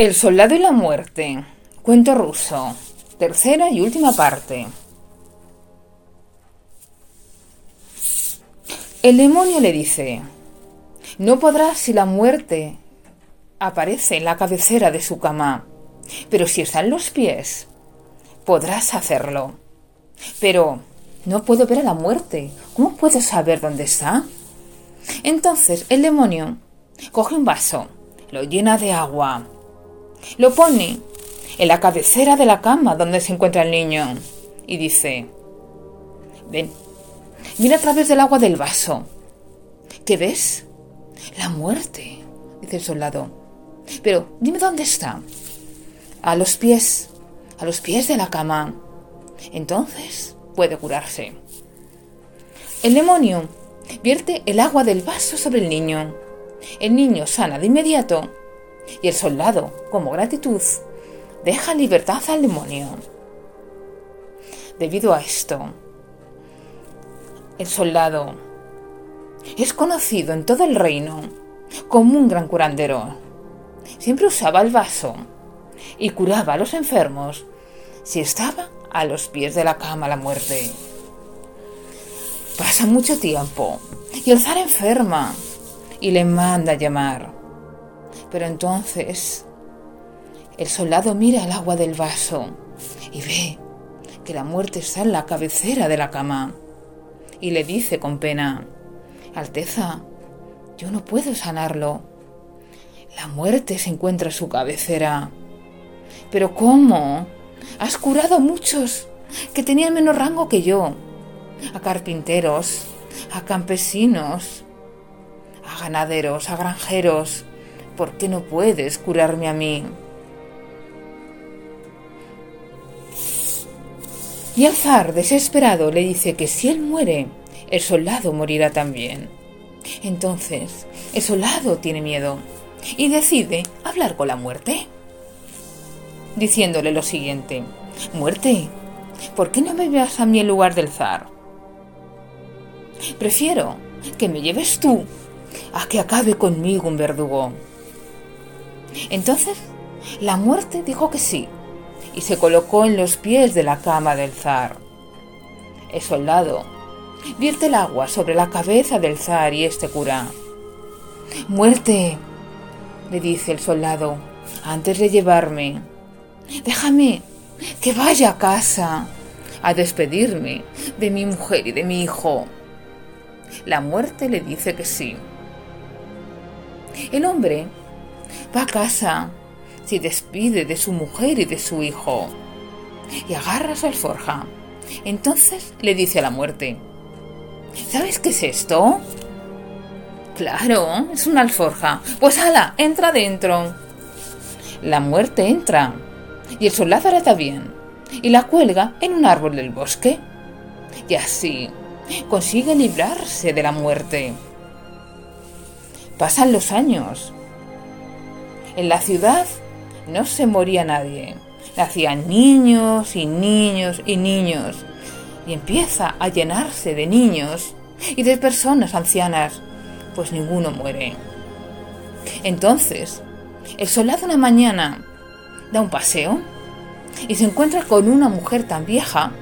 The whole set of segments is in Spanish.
El soldado y la muerte. Cuento ruso. Tercera y última parte. El demonio le dice, no podrás si la muerte aparece en la cabecera de su cama, pero si está en los pies, podrás hacerlo. Pero no puedo ver a la muerte. ¿Cómo puedo saber dónde está? Entonces el demonio coge un vaso, lo llena de agua, lo pone en la cabecera de la cama donde se encuentra el niño y dice, ven, mira a través del agua del vaso. ¿Qué ves? La muerte, dice el soldado. Pero dime dónde está. A los pies, a los pies de la cama. Entonces puede curarse. El demonio vierte el agua del vaso sobre el niño. El niño sana de inmediato y el soldado, como gratitud, deja libertad al demonio. Debido a esto, el soldado es conocido en todo el reino como un gran curandero. Siempre usaba el vaso y curaba a los enfermos si estaba a los pies de la cama la muerte. Pasa mucho tiempo y el zar enferma y le manda a llamar. Pero entonces el soldado mira el agua del vaso y ve que la muerte está en la cabecera de la cama y le dice con pena, Alteza, yo no puedo sanarlo. La muerte se encuentra en su cabecera. Pero ¿cómo? Has curado a muchos que tenían menos rango que yo. A carpinteros, a campesinos, a ganaderos, a granjeros. ¿Por qué no puedes curarme a mí? Y el zar, desesperado, le dice que si él muere, el soldado morirá también. Entonces, el soldado tiene miedo y decide hablar con la muerte, diciéndole lo siguiente, Muerte, ¿por qué no me veas a mí en lugar del zar? Prefiero que me lleves tú a que acabe conmigo un verdugo. Entonces, la muerte dijo que sí, y se colocó en los pies de la cama del zar. El soldado vierte el agua sobre la cabeza del zar y este cura. Muerte, le dice el soldado, antes de llevarme. Déjame que vaya a casa a despedirme de mi mujer y de mi hijo. La muerte le dice que sí. El hombre va a casa, se despide de su mujer y de su hijo y agarra su alforja. Entonces le dice a la muerte, ¿sabes qué es esto? Claro, es una alforja. Pues ala, entra dentro. La muerte entra y el soldado está bien y la cuelga en un árbol del bosque. Y así consigue librarse de la muerte. Pasan los años. En la ciudad no se moría nadie. Nacían niños y niños y niños. Y empieza a llenarse de niños y de personas ancianas, pues ninguno muere. Entonces, el soldado una mañana da un paseo y se encuentra con una mujer tan vieja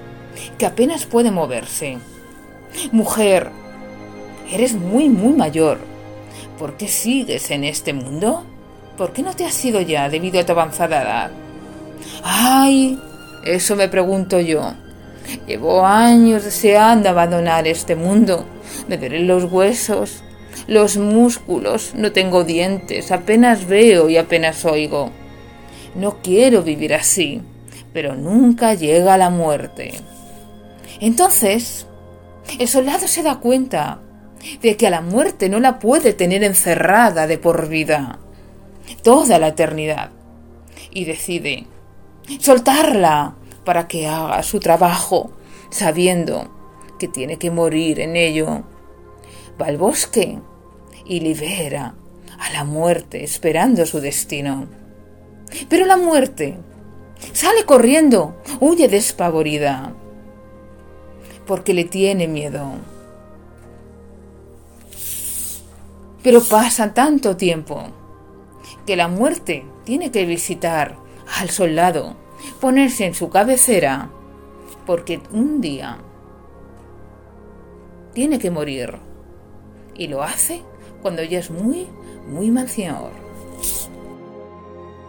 que apenas puede moverse. Mujer, eres muy, muy mayor. ¿Por qué sigues en este mundo? ¿Por qué no te has ido ya debido a tu avanzada edad? ¡Ay! Eso me pregunto yo. Llevo años deseando abandonar este mundo. Me duelen los huesos, los músculos, no tengo dientes, apenas veo y apenas oigo. No quiero vivir así, pero nunca llega la muerte. Entonces, el soldado se da cuenta de que a la muerte no la puede tener encerrada de por vida, toda la eternidad, y decide soltarla para que haga su trabajo, sabiendo que tiene que morir en ello. Va al bosque y libera a la muerte esperando su destino. Pero la muerte sale corriendo, huye despavorida, porque le tiene miedo. Pero pasa tanto tiempo que la muerte tiene que visitar al soldado, ponerse en su cabecera, porque un día tiene que morir. Y lo hace cuando ya es muy, muy mancior.